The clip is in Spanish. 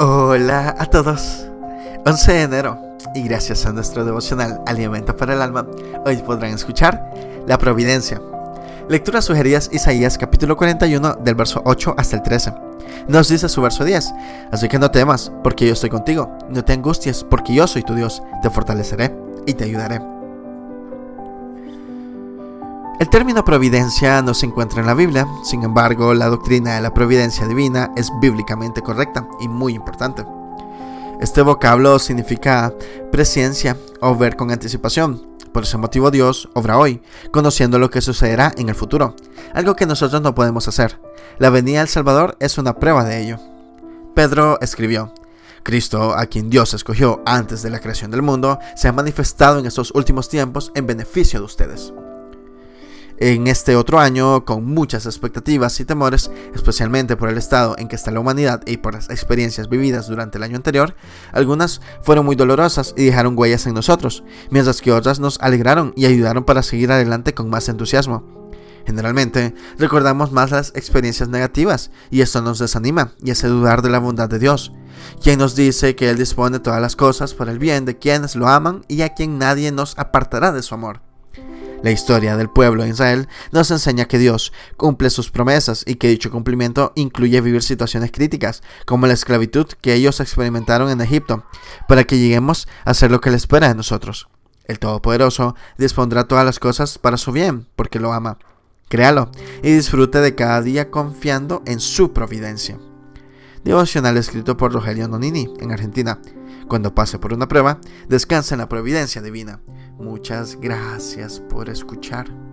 Hola a todos. 11 de enero y gracias a nuestro devocional Alimento para el Alma, hoy podrán escuchar La Providencia. Lecturas sugeridas Isaías capítulo 41 del verso 8 hasta el 13. Nos dice su verso 10, así que no temas, porque yo estoy contigo, no te angusties, porque yo soy tu Dios, te fortaleceré y te ayudaré. El término providencia no se encuentra en la Biblia, sin embargo, la doctrina de la providencia divina es bíblicamente correcta y muy importante. Este vocablo significa presencia o ver con anticipación. Por ese motivo Dios obra hoy, conociendo lo que sucederá en el futuro, algo que nosotros no podemos hacer. La venida del Salvador es una prueba de ello. Pedro escribió, Cristo, a quien Dios escogió antes de la creación del mundo, se ha manifestado en estos últimos tiempos en beneficio de ustedes en este otro año con muchas expectativas y temores, especialmente por el estado en que está la humanidad y por las experiencias vividas durante el año anterior, algunas fueron muy dolorosas y dejaron huellas en nosotros, mientras que otras nos alegraron y ayudaron para seguir adelante con más entusiasmo. Generalmente recordamos más las experiencias negativas y esto nos desanima y hace dudar de la bondad de Dios, quien nos dice que Él dispone todas las cosas para el bien de quienes lo aman y a quien nadie nos apartará de su amor. La historia del pueblo de Israel nos enseña que Dios cumple sus promesas y que dicho cumplimiento incluye vivir situaciones críticas, como la esclavitud que ellos experimentaron en Egipto, para que lleguemos a hacer lo que Él espera de nosotros. El Todopoderoso dispondrá todas las cosas para su bien, porque lo ama. Créalo y disfrute de cada día confiando en su providencia. Devocional escrito por Rogelio Nonini en Argentina. Cuando pase por una prueba, descansa en la providencia divina. Muchas gracias por escuchar.